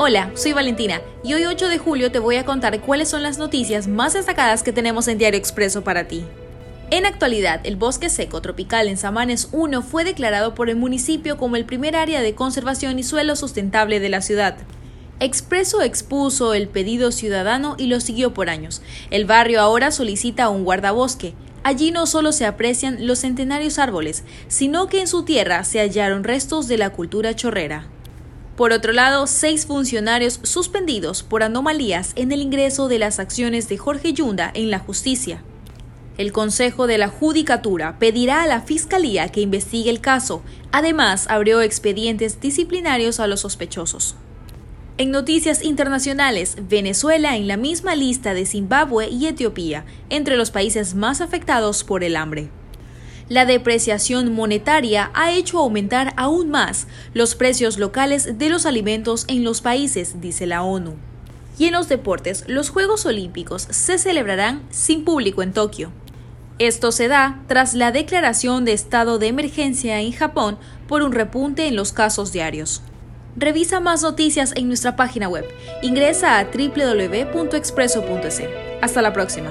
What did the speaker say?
Hola, soy Valentina y hoy 8 de julio te voy a contar cuáles son las noticias más destacadas que tenemos en Diario Expreso para ti. En actualidad, el bosque seco tropical en Samanes 1 fue declarado por el municipio como el primer área de conservación y suelo sustentable de la ciudad. Expreso expuso el pedido ciudadano y lo siguió por años. El barrio ahora solicita un guardabosque. Allí no solo se aprecian los centenarios árboles, sino que en su tierra se hallaron restos de la cultura chorrera. Por otro lado, seis funcionarios suspendidos por anomalías en el ingreso de las acciones de Jorge Yunda en la justicia. El Consejo de la Judicatura pedirá a la Fiscalía que investigue el caso. Además, abrió expedientes disciplinarios a los sospechosos. En noticias internacionales, Venezuela en la misma lista de Zimbabue y Etiopía, entre los países más afectados por el hambre. La depreciación monetaria ha hecho aumentar aún más los precios locales de los alimentos en los países, dice la ONU. Y en los deportes, los Juegos Olímpicos se celebrarán sin público en Tokio. Esto se da tras la declaración de estado de emergencia en Japón por un repunte en los casos diarios. Revisa más noticias en nuestra página web. Ingresa a www.expreso.es. Hasta la próxima.